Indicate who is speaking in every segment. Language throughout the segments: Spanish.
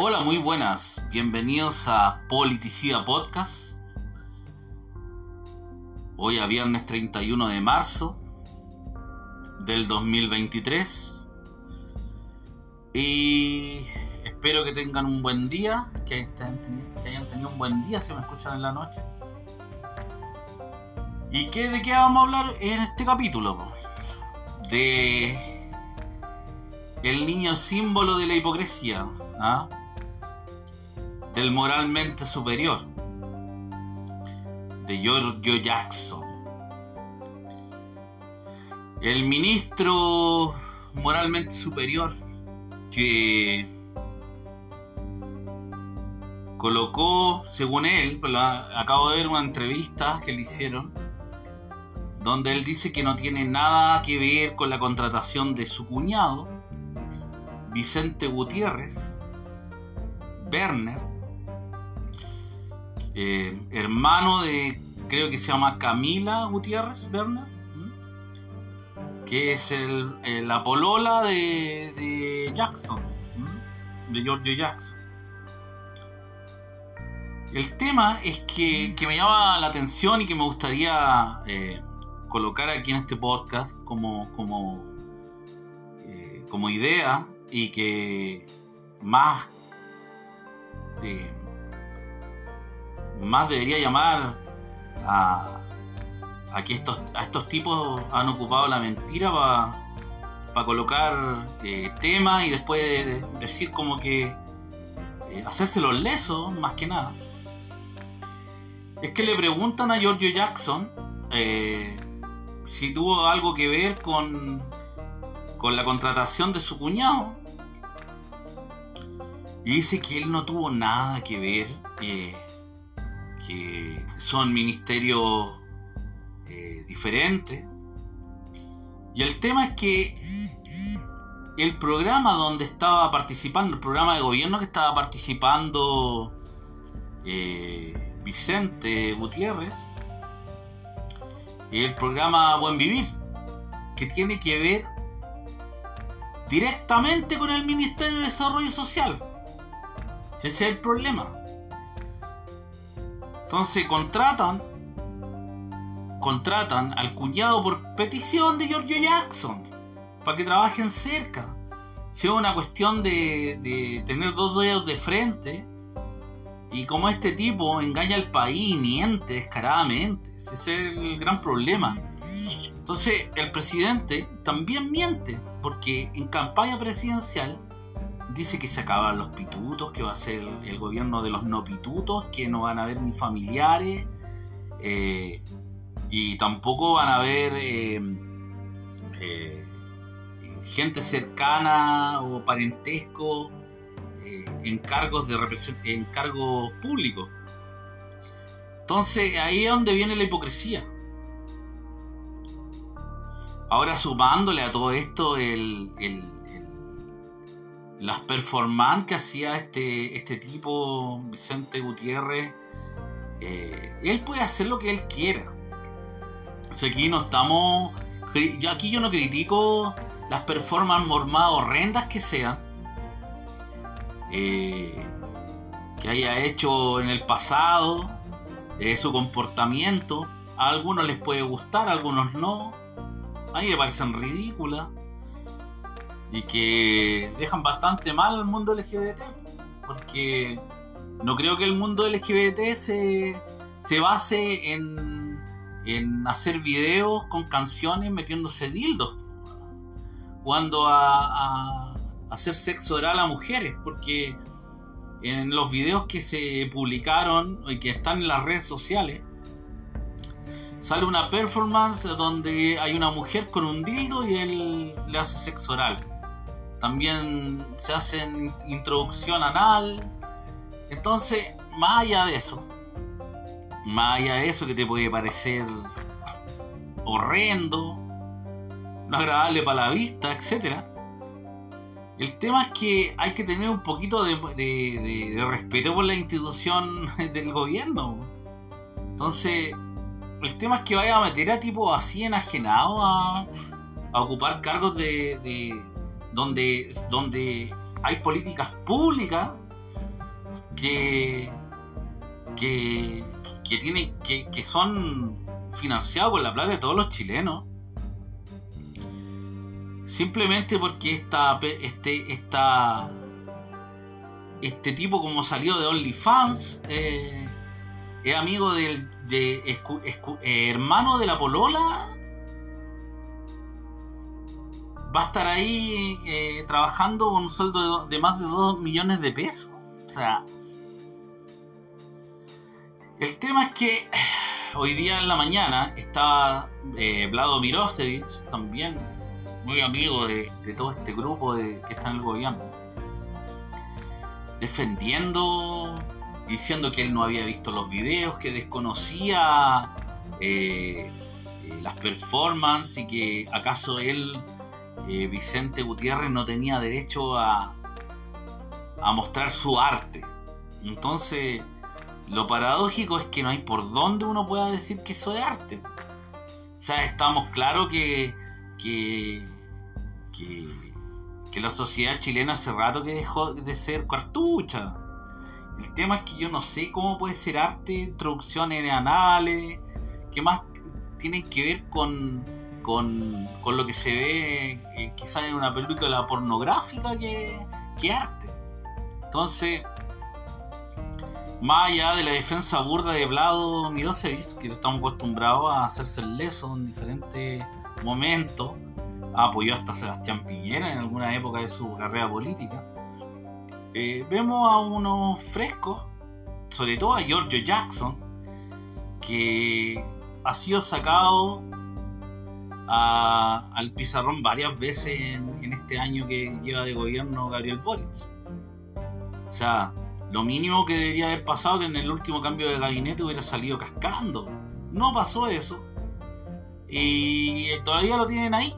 Speaker 1: Hola, muy buenas. Bienvenidos a Politicida Podcast. Hoy a viernes 31 de marzo del 2023. Y espero que tengan un buen día, que, hayan tenido un buen día si me escuchan en la noche. ¿Y qué, de qué vamos a hablar en este capítulo? De el niño símbolo de la hipocresía, ¿ah? Del moralmente superior, de Giorgio Jackson. El ministro moralmente superior que colocó, según él, pues acabo de ver una entrevista que le hicieron, donde él dice que no tiene nada que ver con la contratación de su cuñado, Vicente Gutiérrez, Werner, eh, hermano de, creo que se llama Camila Gutiérrez, Werner, que es el, la polola de, Jackson, de Giorgio Jackson. El tema es que, me llama la atención y que me gustaría eh, colocar aquí en este podcast como, como, eh, como idea y que más, más debería llamar a, a que estos, a estos tipos han ocupado la mentira para colocar eh, temas y después decir como que eh, hacerse los lesos más que nada. Es que le preguntan a Giorgio Jackson si tuvo algo que ver con, con la contratación de su cuñado y dice que él no tuvo nada que ver, que son ministerios eh, diferentes. Y el tema es que el programa donde estaba participando, el programa de gobierno que estaba participando eh, Vicente Gutiérrez, el programa Buen Vivir, que tiene que ver directamente con el Ministerio de Desarrollo Social. Ese es el problema. Entonces contratan contratan al cuñado por petición de Giorgio Jackson para que trabajen cerca. Si es una cuestión de, de, tener dos dedos de frente y como este tipo engaña al país y miente descaradamente. Ese es el gran problema. Entonces el presidente también miente porque en campaña presidencial dice que se acaban los pitutos, que va a ser el gobierno de los no pitutos, que no van a haber ni familiares eh, y tampoco van a haber eh, eh, gente cercana o parentesco en cargos de en cargos públicos. Entonces ahí es donde viene la hipocresía. Ahora sumándole a todo esto el las performances que hacía este, este tipo, Vicente Gutiérrez, eh, él puede hacer lo que él quiera. Aquí no estamos. Yo, aquí yo no critico las performances más horrendas que sean. Eh, que haya hecho en el pasado, eh, su comportamiento. A algunos les puede gustar, a algunos no. A mí me parecen ridículas y que dejan bastante mal al mundo LGBT, porque no creo que el mundo LGBT se, se base en, en hacer videos con canciones metiéndose dildos, cuando a, a, hacer sexo oral a mujeres, porque en los videos que se publicaron y que están en las redes sociales, sale una performance donde hay una mujer con un dildo y él le hace sexo oral. También se hacen introducción anal. Entonces, más allá de eso, más allá de eso que te puede parecer horrendo, no agradable para la vista, etc. El tema es que hay que tener un poquito de, respeto por la institución del gobierno. Entonces, el tema es que vaya a meter a tipo así enajenado a, a ocupar cargos de, donde, donde hay políticas públicas que, que, que, tiene, que, que son financiados por la plata de todos los chilenos. Simplemente porque esta, este, esta, este tipo como salió de OnlyFans eh, es amigo del de, eh, hermano de la polola va a estar ahí eh, trabajando con un sueldo de, más de 2 millones de pesos. O sea, el tema es que hoy día en la mañana estaba eh, Vlado también muy amigo de, todo este grupo de, que está en el gobierno, defendiendo, diciendo que él no había visto los videos, que desconocía eh, las performances y que acaso él eh, Vicente Gutiérrez no tenía derecho a, mostrar su arte. Entonces, lo paradójico es que no hay por dónde uno pueda decir que eso es arte. O sea, estamos claros que, que, que, que, la sociedad chilena hace rato que dejó de ser cartucha. El tema es que yo no sé cómo puede ser arte, introducciones anales, que más tienen que ver con con, lo que se ve eh, quizás en una película pornográfica que, que arte. Entonces, más allá de la defensa burda de Vlado Mirosevic, que estamos acostumbrados a hacerse el leso en diferentes momentos, apoyó hasta Sebastián Piñera en alguna época de su carrera política, eh, vemos a unos frescos, sobre todo a Giorgio Jackson, que ha sido sacado al pizarrón varias veces en, este año que lleva de gobierno Gabriel Boric. O sea, lo mínimo que debería haber pasado que en el último cambio de gabinete hubiera salido cascando. No pasó eso. Y todavía lo tienen ahí.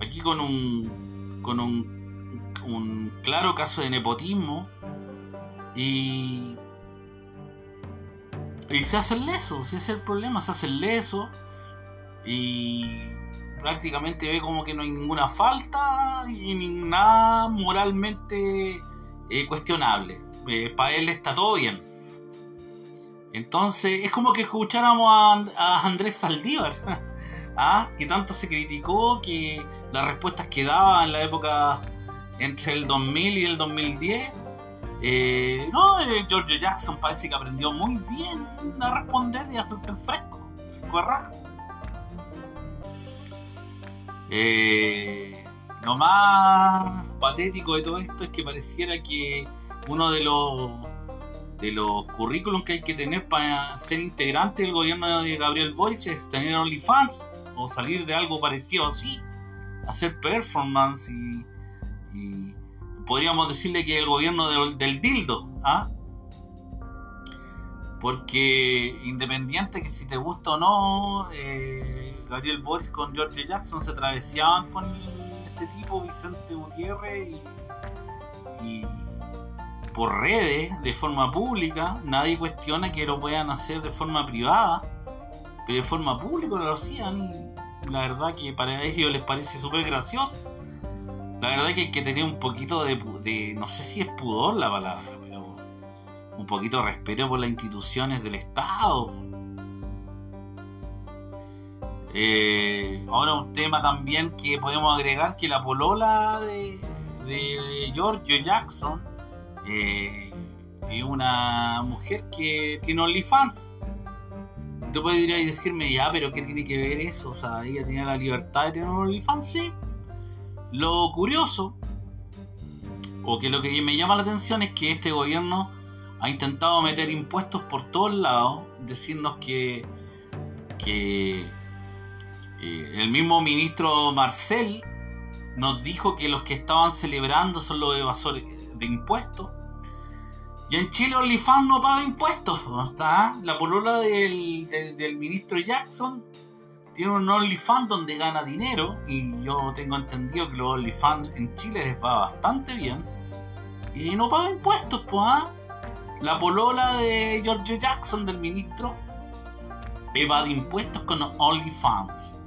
Speaker 1: Aquí con un con un, un claro caso de nepotismo. Y y se hace el leso, ese es el problema, se hace el leso y prácticamente ve como que no hay ninguna falta y nada moralmente eh, cuestionable. Eh, para él está todo bien. Entonces es como que escucháramos a, Andrés Saldívar, ¿ah? que tanto se criticó que las respuestas que daba en la época entre el 2000 y el 2010 eh, no, George Jackson parece que aprendió muy bien a responder y a hacerse el fresco, fresco eh, lo más patético de todo esto es que pareciera que uno de los de los currículums que hay que tener para ser integrante del gobierno de Gabriel Boric es tener OnlyFans o salir de algo parecido así, hacer performance y, podríamos decirle que el gobierno del dildo, ¿ah? Porque independiente que si te gusta o no, eh, Gabriel Boris con George Jackson se travesaban con este tipo, Vicente Gutiérrez, y, por redes, de forma pública, nadie cuestiona que lo puedan hacer de forma privada, pero de forma pública lo hacían y la verdad que para ellos les parece súper gracioso. La verdad que hay que tener un poquito de, de, no sé si es pudor la palabra, un poquito de respeto por las instituciones del Estado eh, ahora un tema también que podemos agregar que la polola de, de Giorgio Jackson eh, es una mujer que tiene OnlyFans. Tú podrías decirme, ya, pero ¿qué tiene que ver eso? O sea, ella tiene la libertad de tener OnlyFans, sí. Lo curioso, o que lo que me llama la atención es que este gobierno ha intentado meter impuestos por todos lados, decirnos que, que el mismo ministro Marcel nos dijo que los que estaban celebrando son los evasores de impuestos. Y en Chile OnlyFans no paga impuestos. ¿está? La polola del, del, ministro Jackson tiene un OnlyFans donde gana dinero. Y yo tengo entendido que los OnlyFans en Chile les va bastante bien. Y no paga impuestos, pues. ¿ah? La polola de George Jackson, del ministro, evade impuestos con OnlyFans.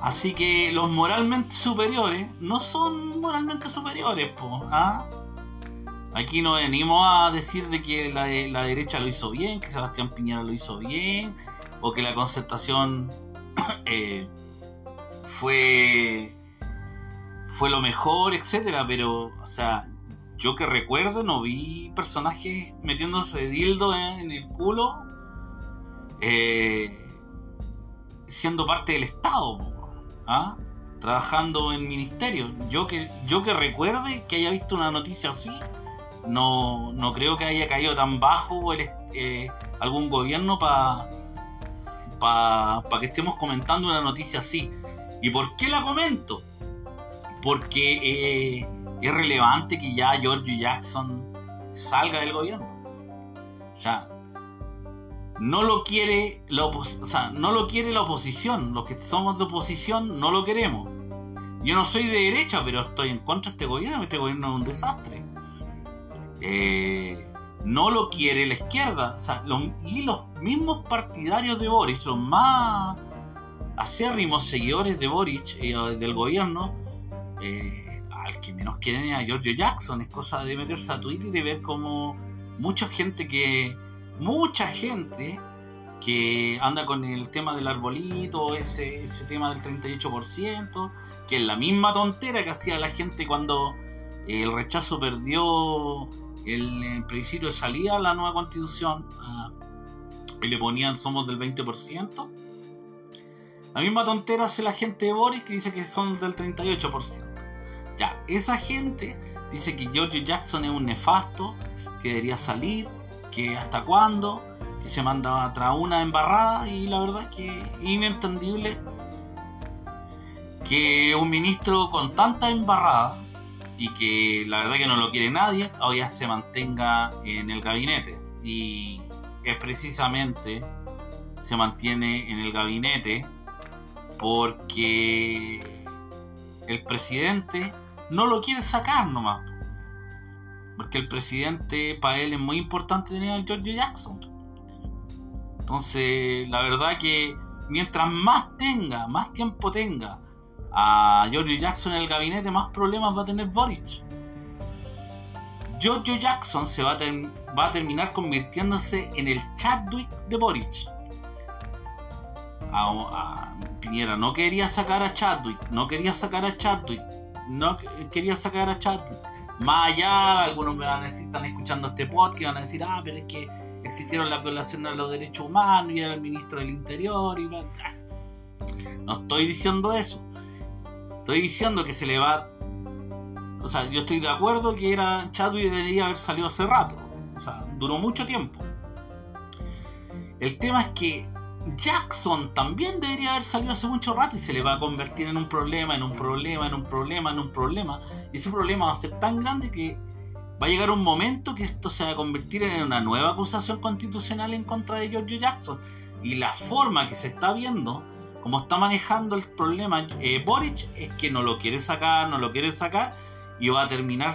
Speaker 1: Así que los moralmente superiores no son moralmente superiores, ¿ah? Aquí no venimos a decir de que la, la derecha lo hizo bien, que Sebastián Piñera lo hizo bien, o que la concertación eh, fue, fue lo mejor, etcétera, pero, o sea, yo que recuerdo no vi personajes metiéndose dildo en, el culo eh, siendo parte del Estado, ¿ah? trabajando en ministerio. Yo que, yo que recuerde que haya visto una noticia así, no, no creo que haya caído tan bajo eh, algún gobierno para para que estemos comentando una noticia así. ¿Y por qué la comento? Porque eh, es relevante que ya George Jackson salga del gobierno. O sea, no lo quiere la oposición. Los que somos de oposición no lo queremos. Yo no soy de derecha, pero estoy en contra de este gobierno. Este gobierno es un desastre. Eh, no lo quiere la izquierda. y los mismos partidarios de Boris, los más acérrimos seguidores de Boris y eh, del gobierno, eh, que menos quieren a Giorgio Jackson. Es cosa de meterse a Twitter y de ver como mucha gente que. Mucha gente que anda con el tema del arbolito, ese, ese tema del 38%, que es la misma tontera que hacía la gente cuando el rechazo perdió el, plebiscito de salida a la nueva constitución y le ponían somos del 20%. La misma tontera hace la gente de Boris que dice que son del 38%. Ya, esa gente dice que George Jackson es un nefasto, que debería salir, que hasta cuándo, que se manda tras una embarrada y la verdad es que es inentendible que un ministro con tanta embarrada y que la verdad que no lo quiere nadie, todavía se mantenga en el gabinete. Y es precisamente se mantiene en el gabinete porque el presidente no lo quiere sacar nomás. Porque el presidente para él es muy importante tener a George Jackson. Entonces, la verdad que mientras más tenga, más tiempo tenga a Giorgio Jackson en el gabinete, más problemas va a tener Boric. Giorgio Jackson se va a, va a terminar convirtiéndose en el Chadwick de Boric. A, Piñera no quería sacar a Chadwick, no quería sacar a Chadwick, no quería sacar a Chadwick. Más allá, algunos me van a decir, están escuchando este podcast van a decir, ah, pero es que existieron las violaciones a los derechos humanos y era el ministro del Interior y No estoy diciendo eso. Estoy diciendo que se le va. O sea, yo estoy de acuerdo que era Chadwick debería haber salido hace rato. O sea, duró mucho tiempo. El tema es que Jackson también debería haber salido hace mucho rato y se le va a convertir en un problema, en un problema, en un problema, en un problema. Y ese problema va a ser tan grande que va a llegar un momento que esto se va a convertir en una nueva acusación constitucional en contra de George Jackson. Y la forma que se está viendo como está manejando el problema eh, Boric es que no lo quiere sacar, no lo quiere sacar y va a terminar,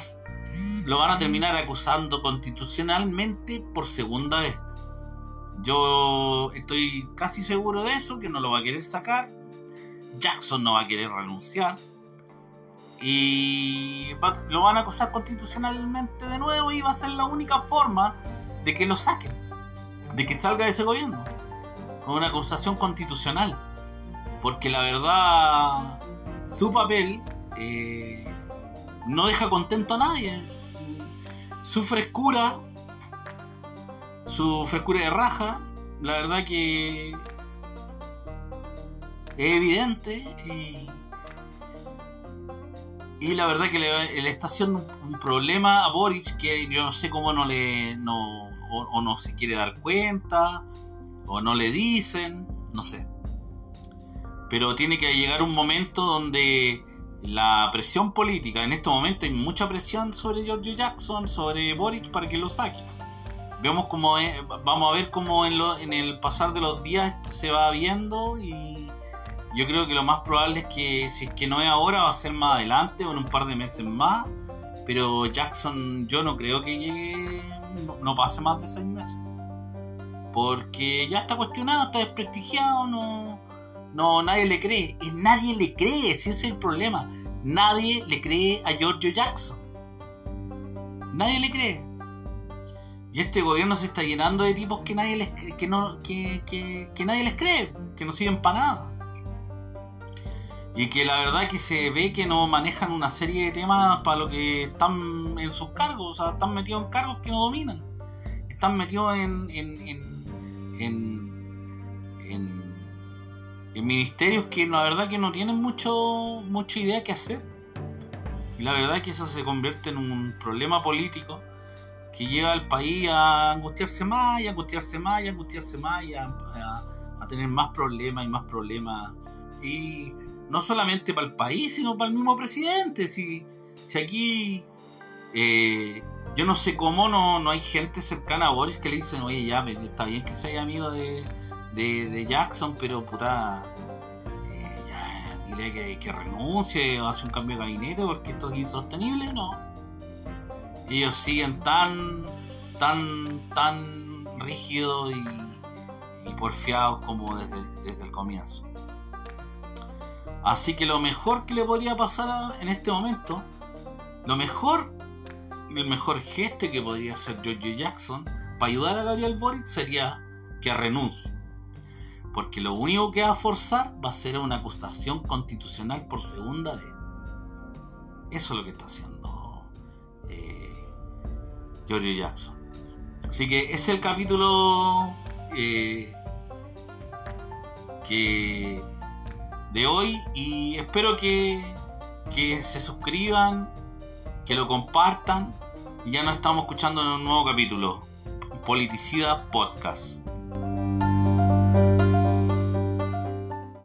Speaker 1: lo van a terminar acusando constitucionalmente por segunda vez. Yo estoy casi seguro de eso, que no lo va a querer sacar. Jackson no va a querer renunciar. Y lo van a acusar constitucionalmente de nuevo y va a ser la única forma de que lo saquen. De que salga de ese gobierno. Con una acusación constitucional porque la verdad su papel eh, no deja contento a nadie. Su frescura, su frescura de raja, la verdad que es evidente y, y la verdad que le, está haciendo un, problema a Boric que yo no sé cómo no le no, o no se quiere dar cuenta o no le dicen, no sé. Pero tiene que llegar un momento donde la presión política, en este momento hay mucha presión sobre Giorgio Jackson, sobre Boric para que lo saque. Vemos como vamos a ver cómo en, en el pasar de los días se va viendo y yo creo que lo más probable es que si es que no es ahora va a ser más adelante o en un par de meses más. Pero Jackson yo no creo que llegue, no pase más de seis meses. Porque ya está cuestionado, está desprestigiado, no, no, nadie le cree. Y nadie le cree, ese es el problema. Nadie le cree a Giorgio Jackson. Nadie le cree. Y este gobierno se está llenando de tipos que nadie les, que no, que, que, nadie les cree, que no sirven para nada. Y que la verdad que se ve que no manejan una serie de temas para lo que están en sus cargos, o sea, están metidos en cargos que no dominan. Están metidos en, en, en, en, en ministerios que la verdad que no tienen mucho, mucha idea qué hacer. Y la verdad que eso se convierte en un problema político que lleva al país a angustiarse más y angustiarse más y angustiarse más y a, tener más problemas y más problemas. Y no solamente para el país, sino para el mismo presidente. Si, si aquí eh, yo no sé cómo no, no hay gente cercana a Boris que le dicen, oye, ya, está bien que sea amigo de, de, Jackson, pero puta, eh, ya, dile que, que renuncie o hace un cambio de gabinete porque esto es insostenible, no ellos siguen tan, tan, tan rígidos y, porfiados como desde, el comienzo. Así que lo mejor que le podría pasar en este momento, lo mejor, el mejor gesto que podría hacer George Jackson para ayudar a Gabriel Boric sería que renuncie. Porque lo único que va a forzar va a ser una acusación constitucional por segunda vez. Eso es lo que está haciendo Giorgio Jackson. Así que es el capítulo eh, que de hoy y espero que, que se suscriban, que lo compartan y ya nos estamos escuchando en un nuevo capítulo, Politicida Podcast.